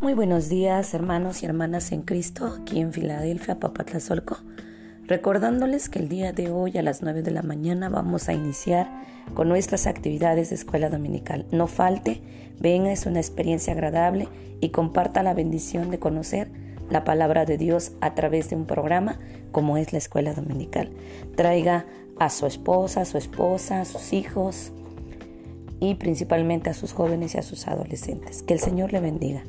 Muy buenos días, hermanos y hermanas en Cristo, aquí en Filadelfia, Papatlazolco. Recordándoles que el día de hoy a las 9 de la mañana vamos a iniciar con nuestras actividades de escuela dominical. No falte, venga, es una experiencia agradable y comparta la bendición de conocer la palabra de Dios a través de un programa como es la escuela dominical. Traiga a su esposa, a su esposa, a sus hijos y principalmente a sus jóvenes y a sus adolescentes. Que el Señor le bendiga.